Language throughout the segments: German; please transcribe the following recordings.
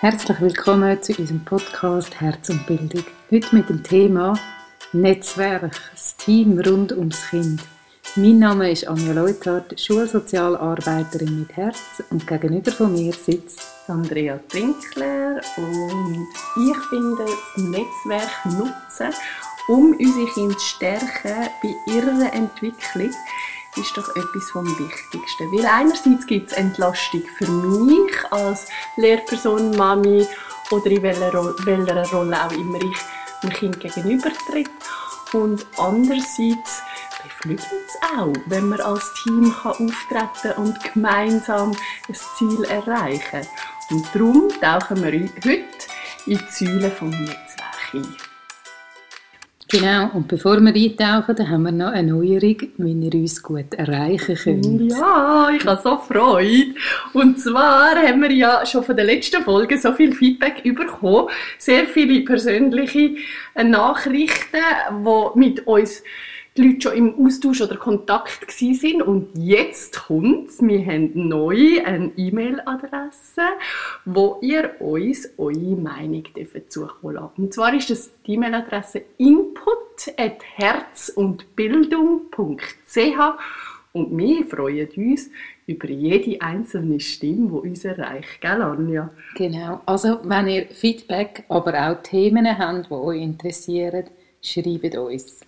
Herzlich willkommen zu unserem Podcast Herz und Bildung. Heute mit dem Thema Netzwerk, das Team rund ums Kind. Mein Name ist Anja Leuthardt, Schulsozialarbeiterin mit Herz und gegenüber von mir sitzt Andrea Trinkler und ich finde das Netzwerk nutzen, um unsere Kinder zu stärken bei ihrer Entwicklung ist doch etwas vom Wichtigsten. Weil einerseits gibt es Entlastung für mich als Lehrperson, Mami oder in welcher, welcher Rolle auch immer ich dem Kind gegenübertritt. Und andererseits beflügelt es auch, wenn man als Team kann auftreten und gemeinsam ein Ziel erreichen Und darum tauchen wir heute in die Säule vom Netzwerk ein. Genau, und bevor wir eintauchen, haben wir noch eine Neuerung, wie ihr uns gut erreichen könnt. Ja, ich habe so Freude. Und zwar haben wir ja schon von der letzten Folge so viel Feedback bekommen, sehr viele persönliche Nachrichten, die mit uns die Leute schon im Austausch oder Kontakt sind und jetzt kommt Wir haben neu eine E-Mail-Adresse, wo ihr uns eure Meinung zukommen lasst. Und zwar ist das die E-Mail-Adresse input.herzundbildung.ch und wir freuen uns über jede einzelne Stimme, die uns erreicht, gell Anja? Genau, also wenn ihr Feedback, aber auch Themen habt, die euch interessieren, schreibt uns.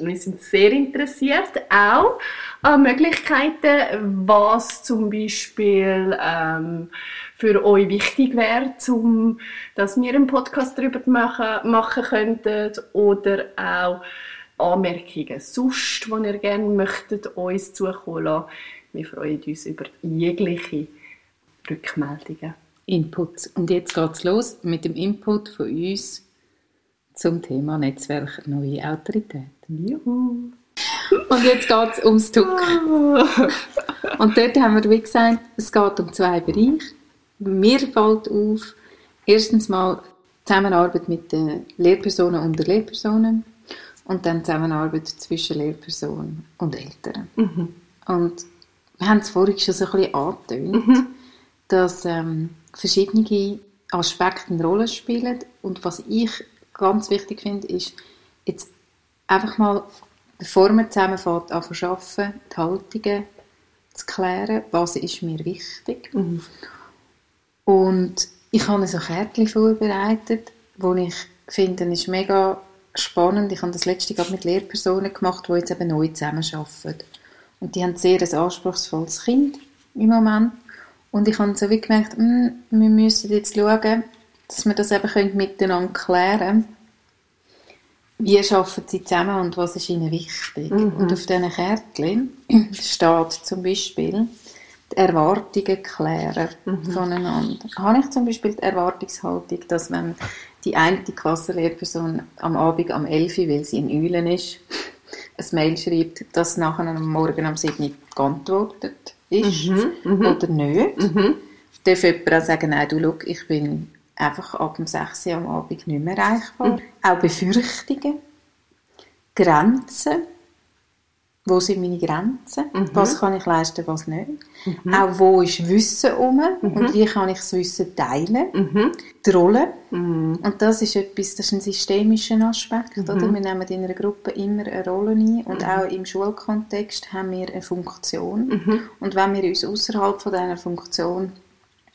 Wir sind sehr interessiert auch an Möglichkeiten, was zum Beispiel ähm, für euch wichtig wäre, zum, dass wir einen Podcast darüber machen, machen könnten oder auch Anmerkungen sonst, die ihr gerne möchtet, uns zukommen lassen. Wir freuen uns über jegliche Rückmeldungen. Input. Und jetzt geht es los mit dem Input von uns zum Thema Netzwerk Neue Autorität. Juhu. Und jetzt geht es ums Tuck. Und dort haben wir, wie gesagt, es geht um zwei Bereiche. Mir fällt auf, erstens mal Zusammenarbeit mit den Lehrpersonen und den Lehrpersonen und dann Zusammenarbeit zwischen Lehrpersonen und Eltern. Mhm. Und wir haben es vorhin schon so ein bisschen angetönt, mhm. dass ähm, verschiedene Aspekte eine Rolle spielen und was ich ganz wichtig finde, ist, jetzt einfach mal, bevor man zusammenfängt, an arbeiten, die Haltungen zu klären, was ist mir wichtig. Mhm. Und ich habe so Kärtchen vorbereitet, wo ich finde, ist mega spannend. Ich habe das letzte gerade mit Lehrpersonen gemacht, die jetzt eben neu zusammenarbeiten. Und die haben sehr ein anspruchsvolles Kind im Moment. Und ich habe so wie gemerkt, hm, wir müssen jetzt schauen, dass wir das eben miteinander klären können. Wie arbeiten sie zusammen und was ist ihnen wichtig? Mhm. Und auf diesen Kärtchen steht zum Beispiel die Erwartungen klären mhm. voneinander. Habe ich zum Beispiel die Erwartungshaltung, dass wenn die eine Klassenlehrperson am Abend am 11 Uhr, weil sie in Eulen ist, ein Mail schreibt, dass nachher am Morgen am 7 Uhr geantwortet ist mhm. mhm. oder nicht. Mhm. Darf jemand auch sagen, nein, du, schau, ich bin einfach ab dem 6 Uhr am Abend nicht mehr erreichbar. Mhm. Auch Befürchtungen, Grenzen. Wo sind meine Grenzen? Mhm. Was kann ich leisten, was nicht? Mhm. Auch wo ist Wissen um mhm. und wie kann ich das Wissen teilen? Mhm. Die Rolle. Mhm. Und das ist etwas, das ist ein systemischer Aspekt. Oder? Wir nehmen in einer Gruppe immer eine Rolle ein und auch im Schulkontext haben wir eine Funktion. Und wenn wir uns außerhalb von dieser Funktion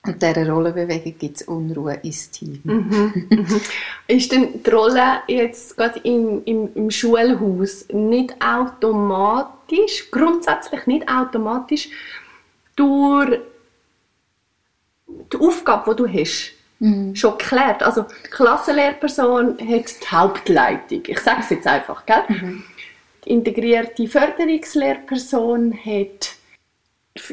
und dieser Rollenbewegung gibt es Unruhe ins Team. Mhm. mhm. Ist denn die Rolle jetzt gerade im, im, im Schulhaus nicht automatisch, grundsätzlich nicht automatisch, durch die Aufgabe, die du hast, mhm. schon geklärt? Also die Klassenlehrperson hat die Hauptleitung. Ich sage es jetzt einfach, gell? Mhm. Die integrierte Förderungslehrperson hat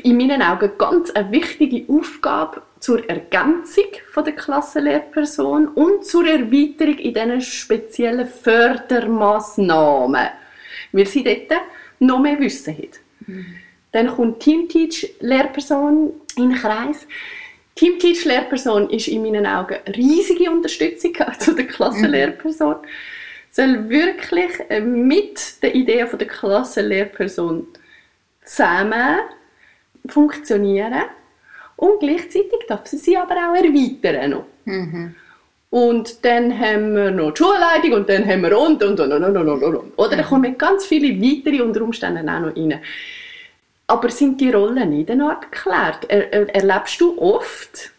in meinen Augen ganz eine wichtige Aufgabe zur Ergänzung von der Klassenlehrperson und zur Erweiterung in diesen speziellen Fördermaßnahmen, weil sie dort noch mehr Wissen hat. Mhm. Dann kommt Teamteach Lehrperson in den Kreis. Teamteach Lehrperson ist in meinen Augen eine riesige Unterstützung zu der Klassenlehrperson. Mhm. Soll wirklich äh, mit der Idee von der Klassenlehrperson zusammen funktionieren Und gleichzeitig darf sie sie aber auch erweitern noch. Mhm. Und dann haben wir noch die Schulleitung und dann haben wir und und und und und und und. und. Oder da kommen ganz viele weitere unter Umständen auch noch rein. Aber sind die Rollen nicht eine Art geklärt? Er, er, erlebst du oft,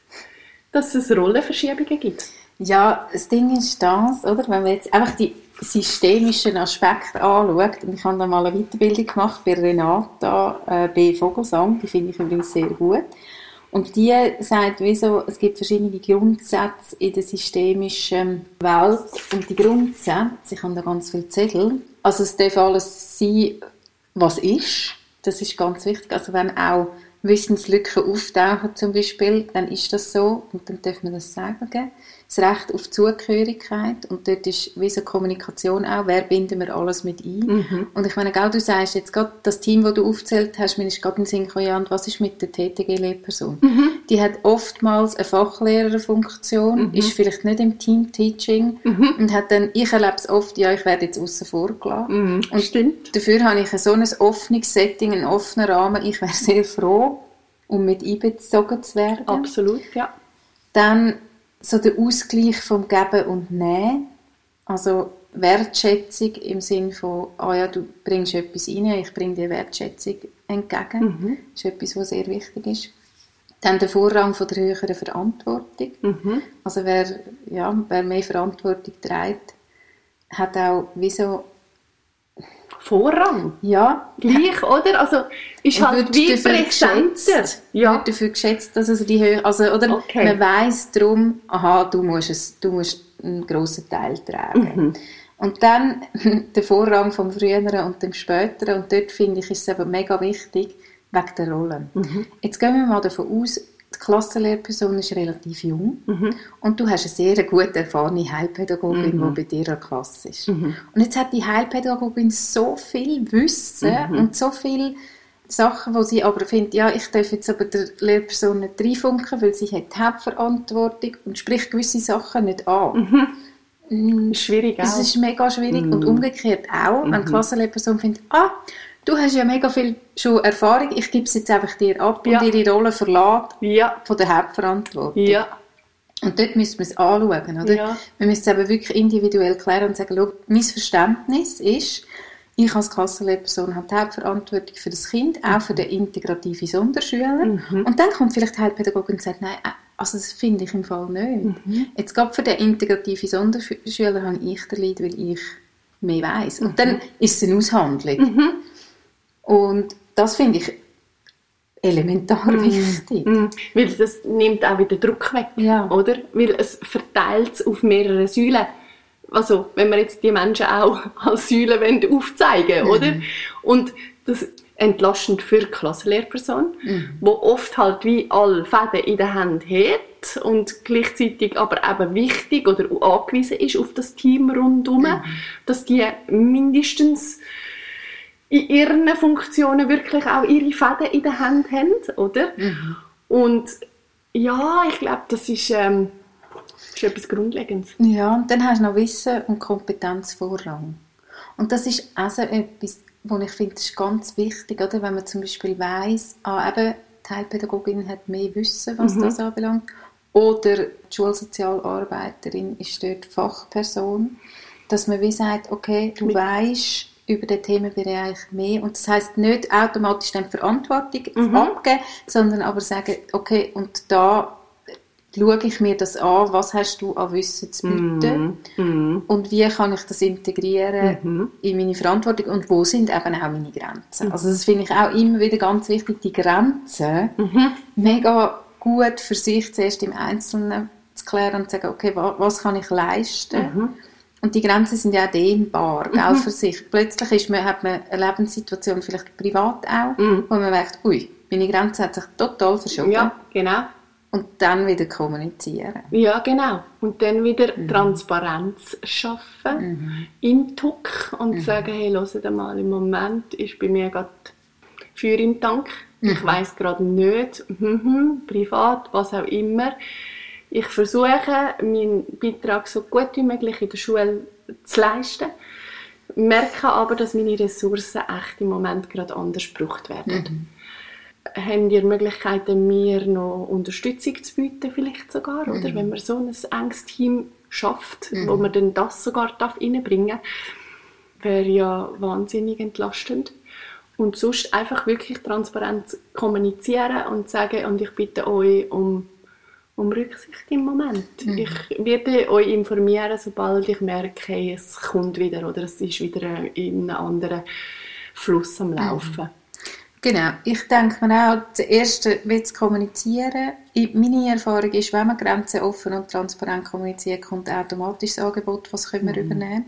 dass es Rollenverschiebungen gibt? Ja, das Ding ist das, oder? Wenn man jetzt einfach die systemischen Aspekte anschaut, und ich habe da mal eine Weiterbildung gemacht bei Renata äh, B. Vogelsang, die finde ich übrigens sehr gut. Und die sagt, wieso, es gibt verschiedene Grundsätze in der systemischen Welt. Und die Grundsätze, ich habe da ganz viele Zettel, also es darf alles sein, was ist. Das ist ganz wichtig. Also wenn auch Wissenslücken auftauchen zum Beispiel, dann ist das so und dann darf man das sagen das Recht auf Zugehörigkeit und dort ist wie so Kommunikation auch, wer binden wir alles mit ein. Mhm. Und ich meine, gell, du sagst jetzt gerade, das Team, das du aufgezählt hast, mir ist gerade in den Sinn gekommen, ja, und was ist mit der TTG-Lehrperson? Mhm. Die hat oftmals eine Fachlehrerfunktion, Mhm. ist vielleicht nicht im Team-Teaching Mhm. und hat dann, ich erlebe es oft, ja, ich werde jetzt außen vor gelassen. Mhm. Und Stimmt. Dafür habe ich so ein offenes Setting, einen offenen Rahmen. Ich wäre sehr froh, um mit einbezogen zu werden. Absolut, ja. Dann so der Ausgleich vom Geben und Nehmen. Also Wertschätzung im Sinn von, ah ja, du bringst etwas rein, ich bringe dir Wertschätzung entgegen. Mhm. Das ist etwas, was sehr wichtig ist. Dann der Vorrang von der höheren Verantwortung. Mhm. Also wer, ja, wer mehr Verantwortung trägt, hat auch wie so, Vorrang. ja, Gleich, oder? Also ist Und halt wird wie dafür präsenter. geschätzt. Ja. wird dafür geschätzt, dass also die Höhe, also oder Okay. man weiß darum, aha, du musst es, du musst einen grossen Teil tragen. Mhm. Und dann der Vorrang vom früheren und dem späteren und dort finde ich ist es eben mega wichtig wegen der Rollen. Mhm. Jetzt gehen wir mal davon aus, die Klassenlehrperson ist relativ jung Mhm. und du hast eine sehr gut erfahrene Heilpädagogin, Mhm. die bei dir an der Klasse ist. Mhm. Und jetzt hat die Heilpädagogin so viel Wissen Mhm. und so viele Sachen, wo sie aber findet, ja, ich darf jetzt aber der Lehrperson nicht reinfunken, weil sie hat die Hauptverantwortung und spricht gewisse Sachen nicht an. Mm, Schwierig Das auch. ist mega schwierig und Mhm. umgekehrt auch, wenn die Klassenlehrperson findet, ah, du hast ja mega viel schon Erfahrung, ich gebe es jetzt einfach dir ab Ja. und ihre Rolle verlässt ja, von der Hauptverantwortung. ja, Und dort müssen wir es anschauen, oder? Ja. Wir müssen es eben wirklich individuell klären und sagen, schau, mein Verständnis ist, ich als Klassenlehrperson habe die Hauptverantwortung für das Kind, auch für den integrativen Sonderschüler. Mhm. Und dann kommt vielleicht die Heilpädagogin und sagt, nein, also das finde ich im Fall nicht. Mhm. Jetzt gerade für den integrativen Sonderschüler habe ich den Leid, weil ich mehr weiss. Und dann ist es eine Aushandlung. Mhm. Und das finde ich elementar wichtig. Mhm. Weil das nimmt auch wieder Druck weg, Ja. oder? Weil es verteilt es auf mehrere Säulen. Also, wenn wir jetzt die Menschen auch als Säulen wollen aufzeigen Mhm. oder? Und das entlastend für die Klassenlehrperson, Mhm. wo oft halt wie alle Fäden in der Hand hat und gleichzeitig aber eben wichtig oder angewiesen ist auf das Team rundherum, Mhm. dass die mindestens in ihren Funktionen wirklich auch ihre Fäden in der Hand haben, oder? Mhm. Und ja, ich glaube, das ist, ähm, ist etwas Grundlegendes. Ja, und dann hast du noch Wissen und Kompetenz Vorrang. Und das ist also etwas, wo ich finde, ist ganz wichtig, oder? wenn man zum Beispiel weiss, ah, eben, die Heilpädagogin hat mehr Wissen, was Mhm. das anbelangt, oder die Schulsozialarbeiterin ist dort Fachperson, dass man wie sagt, okay, du weißt über den Themenbereich mehr und das heißt nicht automatisch dann Verantwortung Mhm. abgeben, sondern aber sagen, okay, und da schaue ich mir das an, was hast du an Wissen zu bieten Mhm. und wie kann ich das integrieren Mhm. in meine Verantwortung und wo sind eben auch meine Grenzen. Also das finde ich auch immer wieder ganz wichtig, die Grenzen Mhm. mega gut für sich zuerst im Einzelnen zu klären und zu sagen, okay, wa- was kann ich leisten? Mhm. Und die Grenzen sind ja auch dehnbar, gell, für sich. Plötzlich ist man, hat man eine Lebenssituation, vielleicht privat auch, Mhm. wo man merkt, ui, meine Grenze hat sich total verschoben. Ja, genau. Und dann wieder kommunizieren. Ja, genau. Und dann wieder Mhm. Transparenz schaffen im Tuck und Mhm. sagen, hey, hört mal, im Moment ist bei mir gerade Feuer im Tank. Mhm. Ich weiß gerade nicht, mhm, privat, was auch immer. Ich versuche, meinen Beitrag so gut wie möglich in der Schule zu leisten. Merke aber, dass meine Ressourcen echt im Moment gerade anders gebraucht werden. haben ihr Möglichkeiten, mir noch Unterstützung zu bieten, vielleicht sogar, oder? Mhm. Wenn man so ein enges Team schafft, Mhm. wo man dann das sogar darf reinbringen darf, wäre ja wahnsinnig entlastend. Und sonst einfach wirklich transparent kommunizieren und sagen, und ich bitte euch um, um Rücksicht im Moment. Mhm. Ich werde euch informieren, sobald ich merke, es kommt wieder oder es ist wieder in einem anderen Fluss am Laufen. Genau, ich denke mir auch, das Erste zu kommunizieren. Meine Erfahrung ist, wenn man Grenzen offen und transparent kommuniziert, kommt automatisch das Angebot, was können wir übernehmen.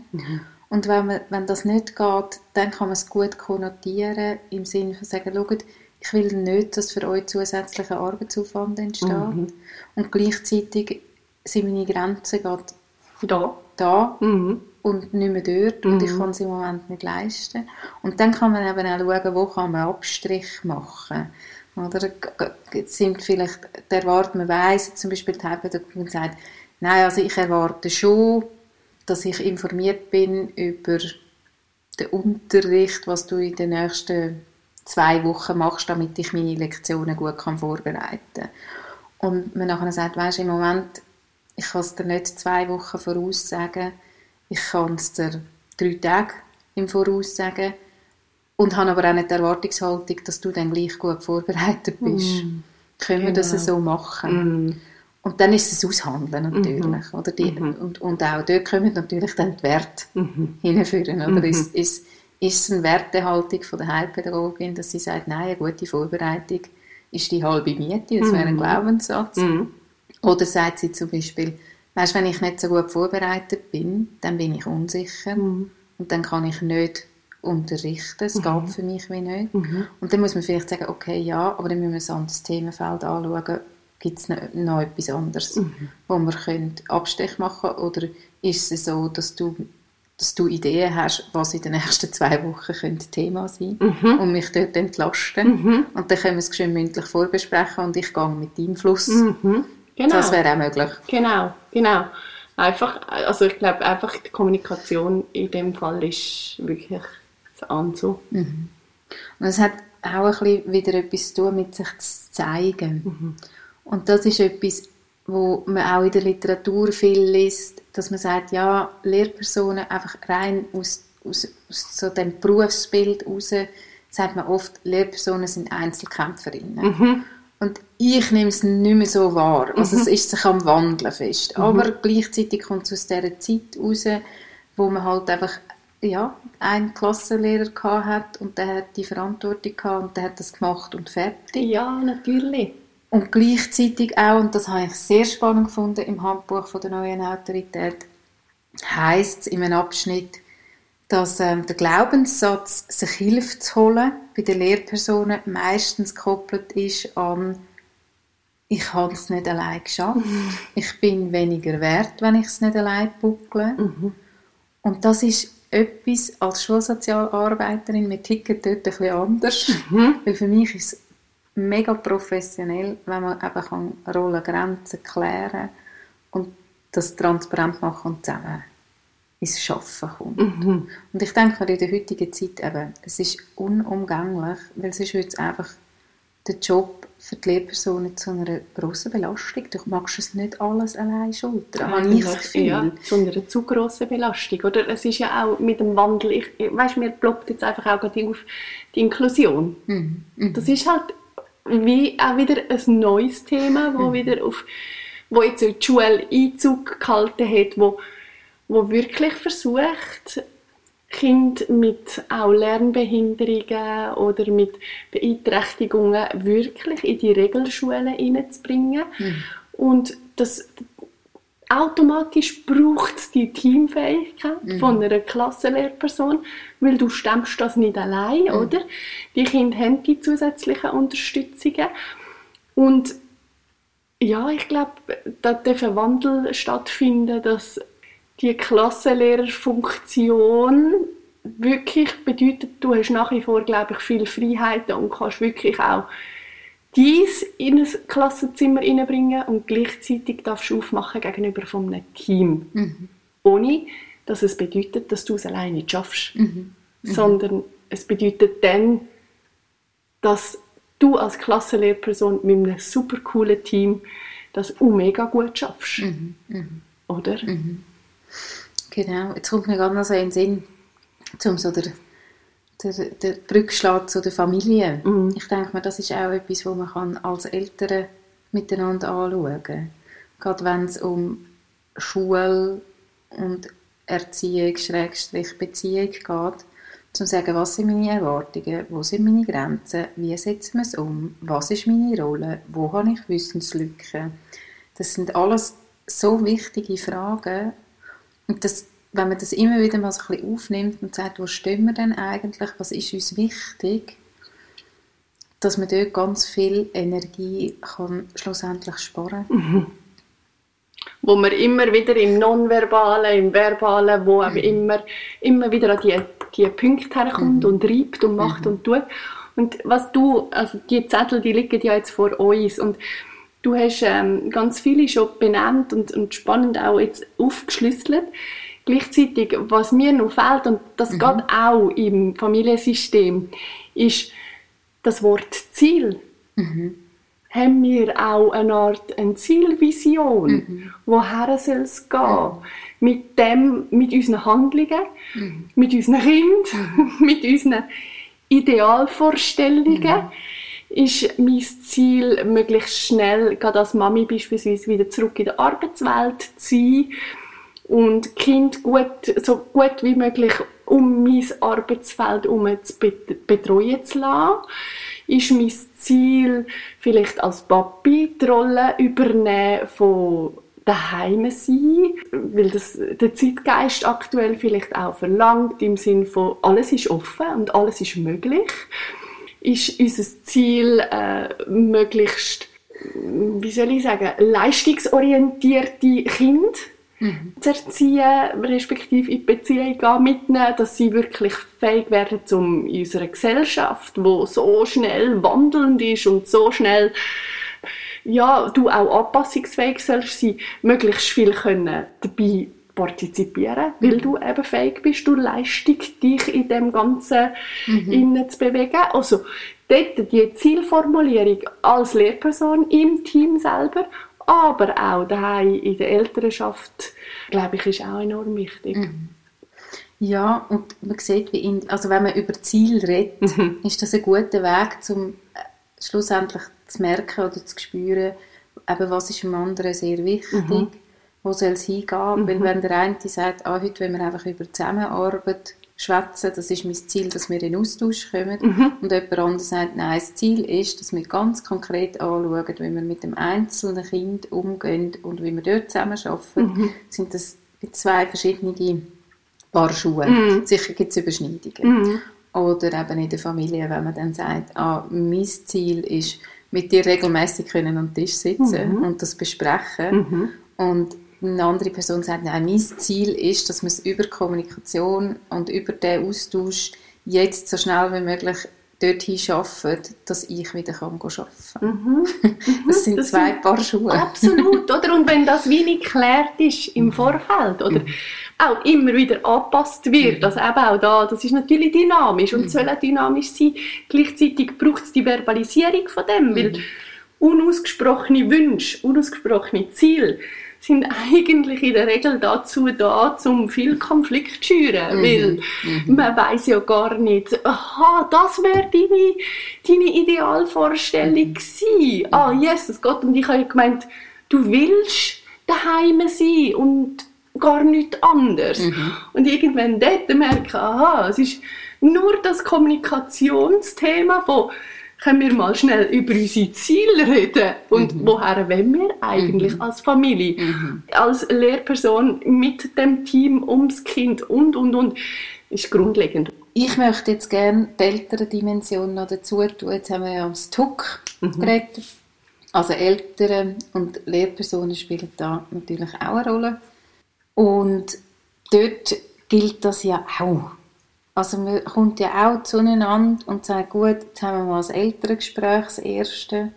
Und wenn, man, wenn das nicht geht, dann kann man es gut konnotieren, im Sinne von sagen, schaut, ich will nicht, dass für euch zusätzlicher Arbeitsaufwand entsteht. Und gleichzeitig sind meine Grenzen gerade Da. da Mhm. und nicht mehr dort und ich kann es im Moment nicht leisten. Und dann kann man eben auch schauen, wo kann man Abstrich machen. Oder sind vielleicht, die erwartet, man weiss, zum Beispiel die Heilpädagogin sagt, nein, also ich erwarte schon, dass ich informiert bin über den Unterricht, was du in den nächsten zwei Wochen machst, damit ich meine Lektionen gut kann vorbereiten kann. Und man nachher sagt, weisst im Moment, ich kann es dir nicht zwei Wochen voraus sagen, ich kann es dir drei Tage im Voraus sagen und habe aber auch nicht die Erwartungshaltung, dass du dann gleich gut vorbereitet bist. Können wir das Genau. so machen? Mhm. Und dann ist es aushandeln natürlich. Oder die, und, und auch dort kommen natürlich dann die Werte hinführen. Oder ist, ist, ist es eine Wertehaltung von der Heilpädagogin, dass sie sagt, nein, eine gute Vorbereitung ist die halbe Miete, das wäre ein Glaubenssatz. Mhm. Oder sagt sie zum Beispiel, weißt, wenn ich nicht so gut vorbereitet bin, dann bin ich unsicher und dann kann ich nicht unterrichten, es geht für mich wie nicht. Und dann muss man vielleicht sagen, okay, ja, aber dann müssen wir ein anderes Themenfeld anschauen, gibt es noch, etwas anderes, wo wir können Abstech machen? Oder ist es so, dass du dass du Ideen hast, was in den nächsten zwei Wochen könnte Thema sein und mich dort entlasten. Und dann können wir es schön mündlich vorbesprechen und ich gehe mit deinem Fluss. Mhm. Genau. Das wäre auch möglich. Genau, genau. Einfach, also ich glaube einfach die Kommunikation in dem Fall ist wirklich das Anzu. Und es hat auch ein bisschen wieder etwas zu tun mit sich zu zeigen. Und das ist etwas, wo man auch in der Literatur viel liest, dass man sagt, ja, Lehrpersonen einfach rein aus, aus, aus so dem Berufsbild heraus, sagt man oft, Lehrpersonen sind Einzelkämpferinnen. Und ich nehme es nicht mehr so wahr. Also es ist sich am Wandeln fest. Aber gleichzeitig kommt es aus dieser Zeit raus, wo man halt einfach ja, einen Klassenlehrer hat und der hat die Verantwortung gehabt und der hat das gemacht und fertig. Ja, natürlich. Und gleichzeitig auch, und das habe ich sehr spannend gefunden im Handbuch von der neuen Autorität, heißt es in einem Abschnitt, dass ähm, der Glaubenssatz, sich Hilfe zu holen, bei den Lehrpersonen meistens gekoppelt ist an ich habe es nicht allein geschafft, ich bin weniger wert, wenn ich es nicht allein buckle. Und das ist etwas, als Schulsozialarbeiterin, wir ticken dort ein bisschen anders, weil für mich ist mega professionell, wenn man eben kann Rollen, Grenzen klären und das transparent machen und zusammen ins Schaffen kommt. Und ich denke mir in der heutigen Zeit eben, es ist unumgänglich, weil sonst wird es einfach der Job für die Lehrpersonen zu einer grossen Belastung. Du magst es nicht alles allein schultern, habe ich das Gefühl. Ja, zu einer zu grossen Belastung. Oder? Es ist ja auch mit dem Wandel, ich, weißt, mir ploppt jetzt einfach auch gerade auf die Inklusion. Mhm. Das ist halt wie auch wieder ein neues Thema, wo wieder auf, wo jetzt die Schule Einzug gehalten hat, wo, wo wirklich versucht, Kinder mit auch Lernbehinderungen oder mit Beeinträchtigungen wirklich in die Regelschulen hineinzubringen. Und das automatisch braucht es die Teamfähigkeit von einer Klassenlehrperson, weil du stemmst das nicht allein, oder? Die Kinder haben die zusätzlichen Unterstützungen. Und ja, ich glaube, da darf ein Wandel stattfinden, dass die Klassenlehrerfunktion wirklich bedeutet, du hast nach wie vor, glaube ich, viel Freiheiten und kannst wirklich auch dies in ein Klassenzimmer hineinbringen und gleichzeitig darfst du aufmachen gegenüber einem Team. Ohne, dass es bedeutet, dass du es alleine nicht schaffst. Sondern es bedeutet dann, dass du als Klassenlehrperson mit einem super coolen Team das auch mega gut schaffst. Mhm. Mhm. Oder? Mhm. Genau, jetzt kommt mir gerade noch so in den Sinn, um so der, der, der Brückschlag zu der Familie. Mhm. Ich denke mir, das ist auch etwas, was man kann als Eltern miteinander anschauen kann. Gerade wenn es um Schule und Erziehung, Schrägstrich Beziehung geht, zum zu sagen, was sind meine Erwartungen, wo sind meine Grenzen, wie setzen wir es um, was ist meine Rolle, wo habe ich Wissenslücken. Das sind alles so wichtige Fragen und das, wenn man das immer wieder mal so ein bisschen aufnimmt und sagt, wo stehen wir denn eigentlich, was ist uns wichtig, dass man dort ganz viel Energie kann schlussendlich sparen kann. wo man immer wieder im Nonverbalen, im Verbalen, wo mhm. immer, immer wieder an die, die Punkte herkommt mhm. und reibt und macht mhm. und tut. Und was du, also die Zettel, die liegen ja jetzt vor uns und du hast ähm, ganz viele schon benannt und, und spannend auch jetzt aufgeschlüsselt. Gleichzeitig, was mir noch fehlt, und das mhm. geht auch im Familiensystem, ist das Wort Ziel. Mhm haben wir auch eine Art eine Zielvision, mhm. woher soll es gehen? Mhm. Mit dem, mit unseren Handlungen, mhm. mit unseren Kindern, mhm. mit unseren Idealvorstellungen mhm. ist mein Ziel, möglichst schnell, gerade als Mami beispielsweise, wieder zurück in die Arbeitswelt zu sein und Kind gut, so gut wie möglich um mein Arbeitsfeld herum zu betreuen zu lassen ist mein Ziel, vielleicht als Papi die Rolle übernehmen von daheim sein, weil das der Zeitgeist aktuell vielleicht auch verlangt, im Sinne von alles ist offen und alles ist möglich, ist unser Ziel äh, möglichst, wie soll ich sagen, leistungsorientierte Kinder mhm. zu erziehen, respektive in die Beziehung mitnehmen, dass sie wirklich fähig werden, um in unserer Gesellschaft, wo so schnell wandelnd ist und so schnell ja, du auch anpassungsfähig sollst sein, möglichst viel können dabei partizipieren, weil mhm. du eben fähig bist, du Leistung dich in dem Ganzen mhm. zu bewegen. Also dort die Zielformulierung als Lehrperson im Team selber aber auch daheim in der Elternschaft, glaube ich, ist auch enorm wichtig. Mhm. Ja, und man sieht, wie in, also wenn man über Ziel redet, mhm. ist das ein guter Weg, um äh, schlussendlich zu merken oder zu spüren, eben, was ist dem anderen sehr wichtig, mhm. wo soll es hingehen, weil mhm. wenn der eine sagt, ah, heute wollen wir einfach über Zusammenarbeit schwätzen, das ist mein Ziel, dass wir in Austausch kommen. Mhm. Und jemand anderes sagt, nein, das Ziel ist, dass wir ganz konkret anschauen, wie wir mit dem einzelnen Kind umgehen und wie wir dort zusammen arbeiten. Mhm. Sind das zwei verschiedene Paar Schuhe. Mhm. Sicher gibt es Überschneidungen. Mhm. Oder eben in der Familie, wenn man dann sagt, ah, mein Ziel ist, mit dir regelmäßig können am Tisch sitzen mhm. und das besprechen. Mhm. Und eine andere Person sagt, nein, mein Ziel ist, dass man es über Kommunikation und über den Austausch jetzt so schnell wie möglich dorthin schaffen, dass ich wieder kann arbeiten kann. Mhm. Das sind das zwei sind Paar Schuhe. Absolut, oder? Und wenn das wenig geklärt ist im mhm. Vorfeld, oder mhm. auch immer wieder angepasst wird, mhm. also eben auch da, das ist natürlich dynamisch und mhm. soll auch dynamisch sein. Gleichzeitig braucht es die Verbalisierung von dem, weil mhm. unausgesprochene Wünsche, unausgesprochene Ziele sind eigentlich in der Regel dazu da, um viel Konflikt zu schüren, mhm. weil mhm. man weiß ja gar nicht, aha, das wäre deine, deine Idealvorstellung mhm. gewesen. Ah, Jesus Gott, und ich habe gemeint, du willst daheim sein und gar nichts anderes. Mhm. Und irgendwann dort merke ich, aha, es ist nur das Kommunikationsthema von können wir mal schnell über unsere Ziele reden und mhm. woher wollen wir eigentlich mhm. als Familie, mhm. als Lehrperson mit dem Team ums Kind und und und ist grundlegend. Ich möchte jetzt gerne die ältere Dimension noch dazu tun. Jetzt haben wir ja ums TUC mhm. geredet. Also Eltern und Lehrpersonen spielen da natürlich auch eine Rolle. Und dort gilt das ja auch. Also man kommt ja auch zueinander und sagt, gut, jetzt haben wir mal das Elterngespräch, das erste.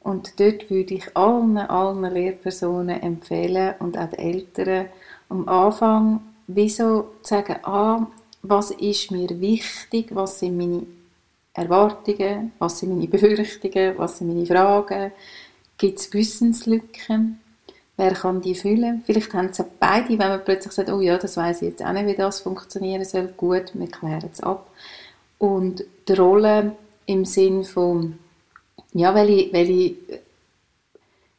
Und dort würde ich allen, allen Lehrpersonen empfehlen und auch den Eltern am Anfang wieso zu sagen, ah, was ist mir wichtig, was sind meine Erwartungen, was sind meine Befürchtungen, was sind meine Fragen, gibt es Wissenslücken, wer kann die füllen? Vielleicht haben auch beide, wenn man plötzlich sagt, oh ja, das weiß ich jetzt auch nicht, wie das funktionieren soll, gut, wir klären es ab. Und die Rolle im Sinn von, ja, welche, welche,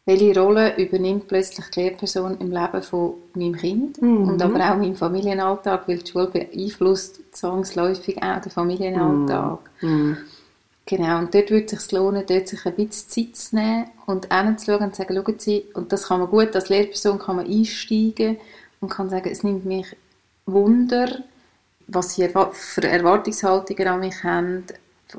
welche Rolle übernimmt plötzlich die Lehrperson im Leben von meinem Kind mhm. und aber auch im Familienalltag, weil die Schule beeinflusst zwangsläufig auch den Familienalltag. Mhm. Genau, und dort würde es sich lohnen, dort sich ein bisschen Zeit zu nehmen und hinzuschauen und zu sagen, schauen Sie, und das kann man gut, als Lehrperson kann man einsteigen und kann sagen, es nimmt mich Wunder, was Sie für Erwartungshaltungen an mich haben,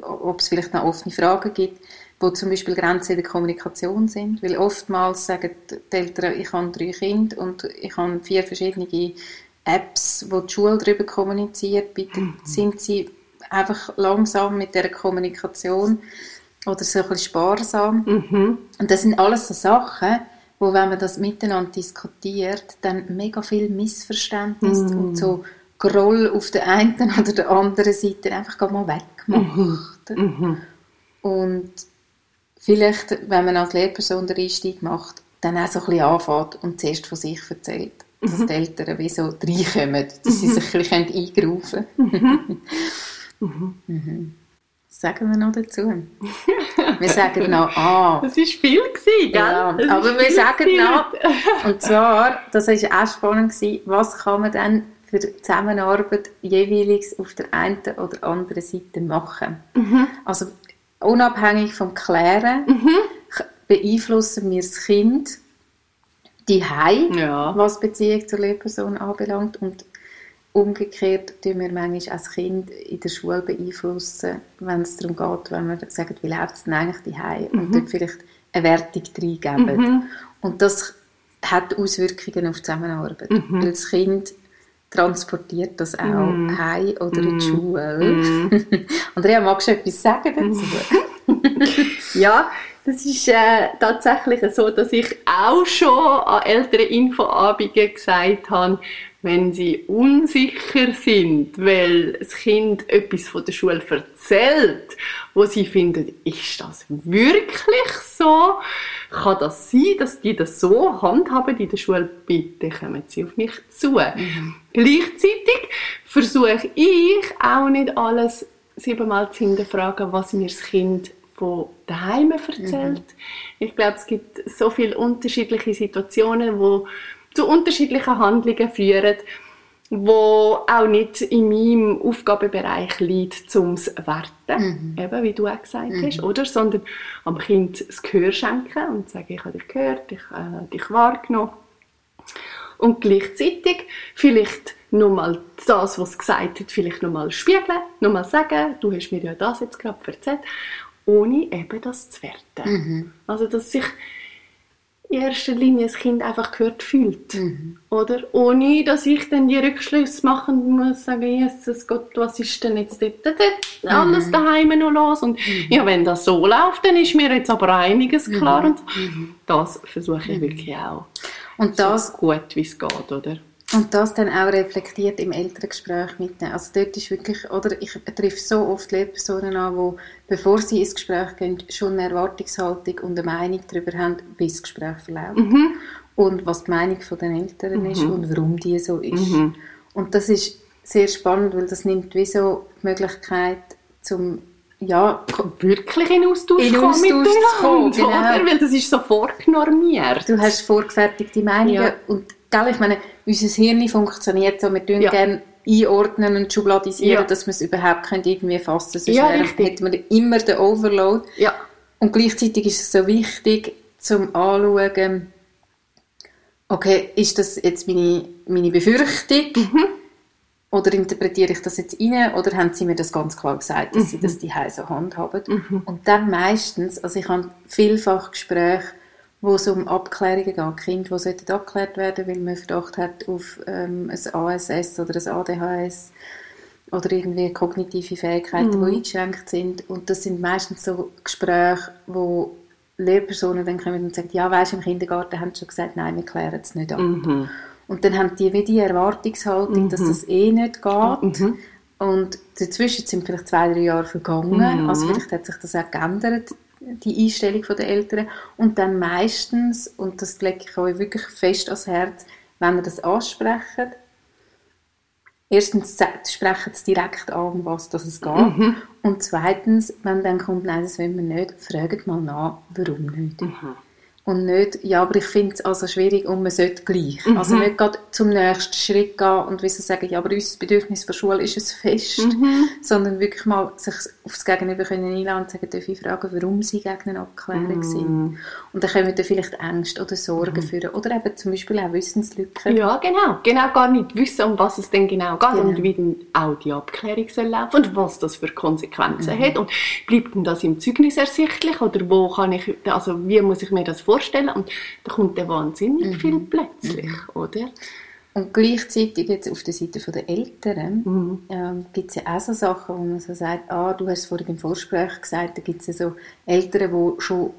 ob es vielleicht noch offene Fragen gibt, wo zum Beispiel Grenzen in der Kommunikation sind, weil oftmals sagen die Eltern, ich habe drei Kinder und ich habe vier verschiedene Apps, wo die Schule darüber kommuniziert, bitte sind Sie einfach langsam mit der Kommunikation oder so ein bisschen sparsam. Mhm. Und das sind alles so Sachen, wo wenn man das miteinander diskutiert, dann mega viel Missverständnis mhm. und so Groll auf der einen oder der anderen Seite einfach mal wegmacht. Mhm. mhm. Und vielleicht, wenn man als Lehrperson den Einstieg macht, dann auch so ein bisschen anfängt und zuerst von sich erzählt. Dass mhm. die Eltern wie so reinkommen, dass sie sich ein bisschen eingrufen können. Mhm. Mhm. Was sagen wir noch dazu? Wir sagen noch ah. Das war viel, gewesen, gell? Ja, aber wir sagen noch, und zwar, das war auch spannend, gewesen, was kann man dann für die Zusammenarbeit jeweils auf der einen oder anderen Seite machen. Mhm. Also unabhängig vom Klären mhm. beeinflussen wir das Kind die ja. was Beziehung zur Lehrperson anbelangt und Umgekehrt tun wir manchmal als Kind in der Schule beeinflussen, wenn es darum geht, wenn wir sagen, wie läuft es denn eigentlich daheim mhm. und dort vielleicht eine Wertung reingeben. Mhm. Und das hat Auswirkungen auf die Zusammenarbeit, mhm. weil das Kind transportiert das auch mhm. heim oder in die mhm. Schule. Mhm. Andrea, magst du etwas sagen dazu? ja, das ist äh, tatsächlich so, dass ich auch schon an älteren Infoabenden gesagt habe, wenn sie unsicher sind, weil das Kind etwas von der Schule erzählt, wo sie finden, ist das wirklich so? Kann das sein, dass die das so handhaben in der Schule? Bitte kommen sie auf mich zu. Mhm. Gleichzeitig versuche ich auch nicht alles siebenmal zu hinterfragen, was mir das Kind von daheim erzählt. Mhm. Ich glaube, es gibt so viele unterschiedliche Situationen, wo zu unterschiedlichen Handlungen führen, wo auch nicht in meinem Aufgabenbereich liegt, zum Werten, mhm. eben wie du auch gesagt mhm. hast, oder? sondern am Kind das Gehör schenken und sagen, ich habe dich gehört, ich habe dich wahrgenommen. Und gleichzeitig vielleicht nochmal das, was es gesagt hat, vielleicht nochmal spiegeln, nochmal sagen, du hast mir ja das jetzt gerade erzählt, ohne eben das zu werten. Mhm. Also, dass sich in erster Linie das Kind einfach gehört fühlt. Mhm. Oder? Ohne, dass ich dann die Rückschlüsse machen muss, sagen, Jesus Gott, was ist denn jetzt dort, dort mhm. alles daheim noch los? Und mhm. ja, wenn das so läuft, dann ist mir jetzt aber einiges klar. Mhm. Und mhm. das versuche ich mhm. wirklich auch. Und das so gut, wie es geht, oder? Und das dann auch reflektiert im Elterngespräch mitnehmen. Also dort ist wirklich, oder ich treffe so oft Lehrpersonen an, die, bevor sie ins Gespräch gehen, schon eine Erwartungshaltung und eine Meinung darüber haben, wie das Gespräch verläuft. Mhm. Und was die Meinung den Eltern mhm. ist und warum die so ist. Mhm. Und das ist sehr spannend, weil das nimmt wie so die Möglichkeit zum ja, wirklich in Austausch, in Austausch zu kommen, genau. Weil das ist so vorgenormiert. Du hast vorgefertigte Meinungen ja. und gell, ich meine, unser Hirn funktioniert so, wir tun ja. gerne einordnen und schubladisieren, ja. dass wir es überhaupt irgendwie fassen können. Sonst ja, hätten wir immer den Overload. Ja. Und gleichzeitig ist es so wichtig, zum anschauen, okay, ist das jetzt meine, meine Befürchtung? Mhm. Oder interpretiere ich das jetzt rein? Oder haben sie mir das ganz klar gesagt, dass mhm. sie das die so handhaben? Mhm. Und dann meistens, also ich habe vielfach Gespräche, wo es um Abklärungen geht. Kinder, die abgeklärt werden weil man Verdacht hat auf ähm, ein ASS oder ein ADHS oder irgendwie kognitive Fähigkeiten, mhm. die eingeschränkt sind. Und das sind meistens so Gespräche, wo Lehrpersonen dann kommen und sagen, ja, weißt du, im Kindergarten haben sie schon gesagt, nein, wir klären es nicht ab. Mhm. Und dann haben die wie die Erwartungshaltung, mhm. dass das eh nicht geht. Mhm. Und dazwischen sind vielleicht zwei, drei Jahre vergangen. Mhm. Also vielleicht hat sich das auch geändert, die Einstellung der Eltern. Und dann meistens, und das lege ich euch wirklich fest ans Herz, wenn ihr das ansprecht, erstens sprechen sie direkt an, um was das es geht. Mhm. Und zweitens, wenn dann kommt, nein, das wollen wir nicht, fragt mal nach, warum nicht. Mhm. Und nicht, ja, aber ich finde es also schwierig und man sollte gleich. Mhm. Also nicht gerade zum nächsten Schritt gehen und wissen sagen, ja, aber unser Bedürfnis der Schule ist es fest, Mhm. sondern wirklich mal sich aufs Gegenüber können einladen und sagen, darf ich fragen, warum sie gegen eine Abklärung Mhm. sind. Und dann kommen dann vielleicht Ängste oder Sorgen führen. Oder eben zum Beispiel auch Wissenslücken. Ja, genau. Genau gar nicht wissen, um was es denn genau geht Genau. und wie dann auch die Abklärung soll laufen und was das für Konsequenzen hat und bleibt denn das im Zeugnis ersichtlich oder wo kann ich, also wie muss ich mir das vorstellen und da kommt dann wahnsinnig viel plötzlich, oder? Und gleichzeitig jetzt auf der Seite der Eltern Mhm. ähm, gibt es ja auch so Sachen, wo man so sagt, ah, du hast es vorhin im Vorgespräch gesagt, da gibt es ja so Eltern, die schon,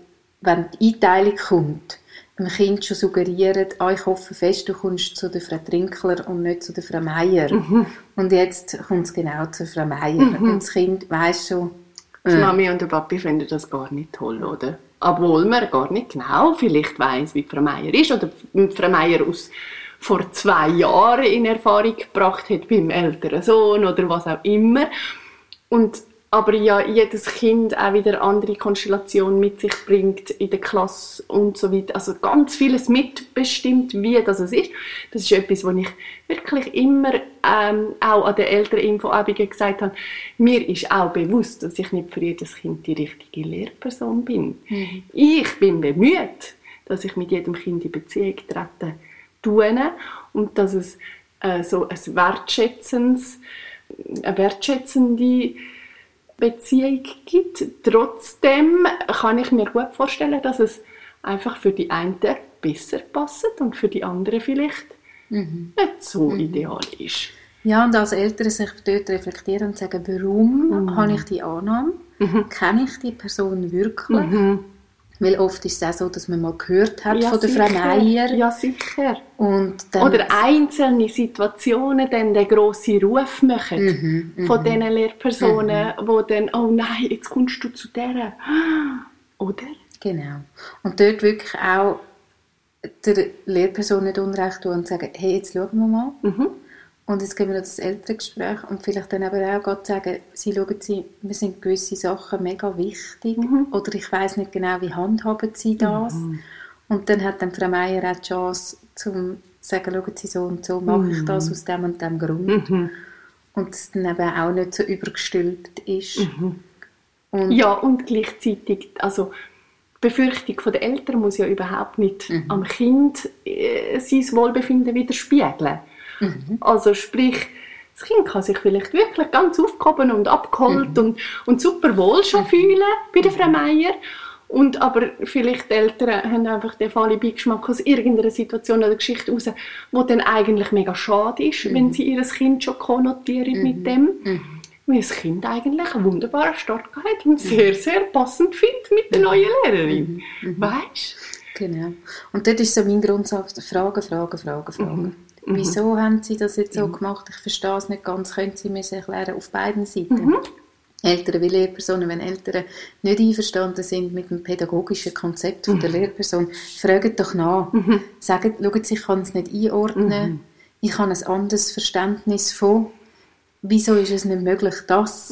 wenn die Einteilung kommt, dem Kind schon suggerieren, ah, ich hoffe fest, du kommst zu der Frau Trinkler und nicht zu der Frau Meier. Mhm. Und jetzt kommt es genau zu Frau Meier. Und das Kind weiss schon, Die äh, Mami und der Papi finden das gar nicht toll, oder? Obwohl man gar nicht genau vielleicht weiss, wie Frau Meier ist oder Frau Meier aus vor zwei Jahren in Erfahrung gebracht hat beim älteren Sohn oder was auch immer. Und aber ja jedes Kind auch wieder andere Konstellationen mit sich bringt in der Klasse und so weiter. Also ganz vieles mitbestimmt, wie das es ist. Das ist etwas, was ich wirklich immer ähm, auch an den älteren Infoabenden gesagt habe. Mir ist auch bewusst, dass ich nicht für jedes Kind die richtige Lehrperson bin. Ich bin bemüht, dass ich mit jedem Kind in Beziehung trete tue und dass es äh, so ein wertschätzendes, eine wertschätzende Beziehung gibt. Trotzdem kann ich mir gut vorstellen, dass es einfach für die einen besser passt und für die anderen vielleicht nicht so ideal ist. Ja, und als Eltern sich dort reflektieren und sagen, warum Mhm. habe ich die Annahme? Kenne ich die Person wirklich? Weil oft ist es auch so, dass man mal gehört hat von der Frau sicher. Meier. Ja, sicher. Und dann, Oder einzelne Situationen dann den grossen Ruf machen Mhm, von diesen Lehrpersonen, wo dann, oh nein, jetzt kommst du zu der. Oder? Genau. Und dort wirklich auch der Lehrperson nicht Unrecht tun und sagen, hey, jetzt schauen wir mal. Mhm. Und jetzt gehen wir noch das Elterngespräch und vielleicht dann aber auch gerade sagen, sie schauen sie, mir sind gewisse Sachen mega wichtig Mhm. oder ich weiß nicht genau, wie handhaben sie das. Und dann hat dann Frau Meier auch die Chance, zu sagen, schauen Sie so und so, mache ich das aus dem und dem Grund. Mhm. Und es dann eben auch nicht so übergestülpt ist. Und Ja, und gleichzeitig, also die Befürchtung der Eltern muss ja überhaupt nicht Mhm. am Kind äh, sein Wohlbefinden widerspiegeln. Mhm. Also sprich, das Kind kann sich vielleicht wirklich ganz aufgehoben und abgeholt Mhm. und, und super wohl schon fühlen bei der Frau Meier. Und aber vielleicht die Eltern haben einfach den Fall Beigeschmack aus irgendeiner Situation oder Geschichte raus, wo dann eigentlich mega schade ist, Mhm. wenn sie ihr Kind schon konnotieren mit dem. Weil das Kind eigentlich einen wunderbaren Start gehabt hat und sehr, sehr passend findet mit der neuen Lehrerin. Weißt Genau. Und dort ist so mein Grundsatz, Fragen, Fragen, Fragen, Fragen. Wieso haben Sie das jetzt so gemacht? Ich verstehe es nicht ganz. Können Sie mir erklären auf beiden Seiten? Eltern wie Lehrpersonen, wenn Eltern nicht einverstanden sind mit dem pädagogischen Konzept von der Lehrperson, fragen doch nach. Sagen, schauen Sie, ich kann es nicht einordnen. Ich habe ein anderes Verständnis von, wieso ist es nicht möglich, das?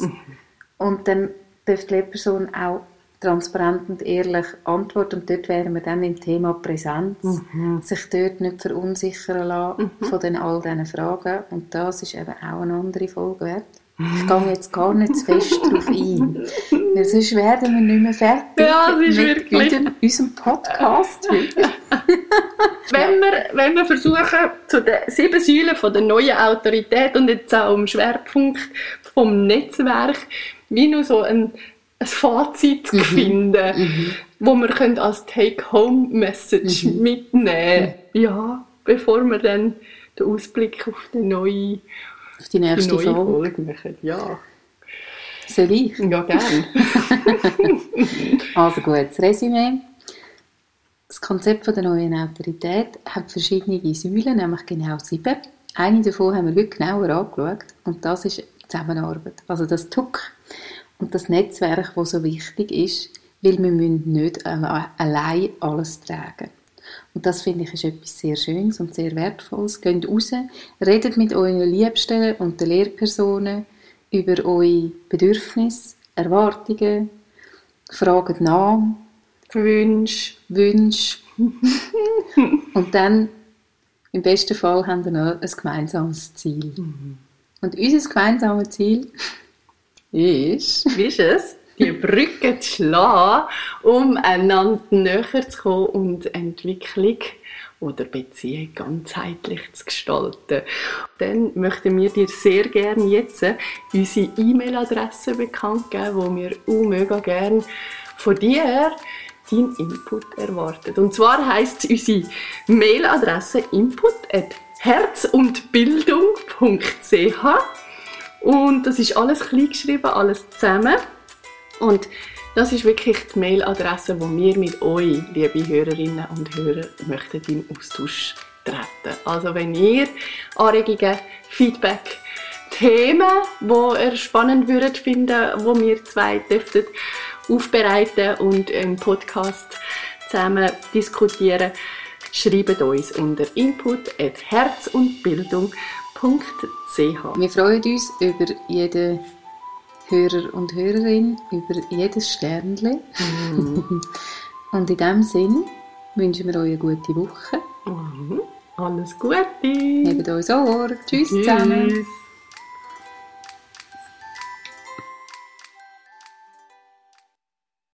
Und dann darf die Lehrperson auch transparent und ehrlich antworten. Und dort wären wir dann im Thema Präsenz. Sich dort nicht verunsichern lassen von den, all diesen Fragen. Und das ist eben auch eine andere Folge wert. Ich gehe jetzt gar nicht zu fest darauf ein. Weil sonst werden wir nicht mehr fertig Ja, mit wirklich- unserem- unserem Podcast. Wenn wir, wenn wir versuchen, zu den sieben Säulen von der neuen Autorität und jetzt auch im Schwerpunkt vom Netzwerk, wie nur so ein, ein Fazit zu finden, wo wir können als Take-Home-Message mitnehmen Ja, bevor wir dann den Ausblick auf die neue, Auf die die nächste neue Folge. Folge machen. Ja, Soll ich? ja gern. Also gut, das Resümee. Das Konzept von der neuen Autorität hat verschiedene Säulen, nämlich genau sieben. Eine davon haben wir heute genauer angeschaut und das ist Zusammenarbeit. Also das TUC und das Netzwerk, das so wichtig ist, weil wir müssen nicht allein alles tragen. Und das finde ich ist etwas sehr Schönes und sehr Wertvolles. Geht raus, redet mit euren Liebsten und den Lehrpersonen über eure Bedürfnisse, Erwartungen, fragt nach, Wünsche, Wünsche. und dann, im besten Fall, haben wir noch ein gemeinsames Ziel. Mhm. Und unser gemeinsames Ziel ist... Wie ist es? Die Brücke zu schlagen, um einander näher zu kommen und Entwicklung oder Beziehung ganzheitlich zu gestalten. Dann möchten wir dir sehr gerne jetzt unsere E-Mail-Adresse bekannt geben, wo wir auch mega gerne von dir deinen Input erwartet. Und zwar heißt unsere Mailadresse input at herzundbildung.ch und das ist alles klein geschrieben, alles zusammen. Und das ist wirklich die Mailadresse, wo wir mit euch, liebe Hörerinnen und Hörer, möchten in Austausch treten. Also wenn ihr Anregungen, Feedback, Themen, wo ihr spannend würdet finden, wo wir zwei dürften aufbereiten und im Podcast zusammen diskutieren, schreibt uns unter input at herzundbildung.ch. Wir freuen uns über jeden Hörer und Hörerin über jedes Sternchen. Mm. und in diesem Sinn wünschen wir euch eine gute Woche. Mm. Alles Gute. Neben uns auch. Tschüss, Tschüss. zusammen.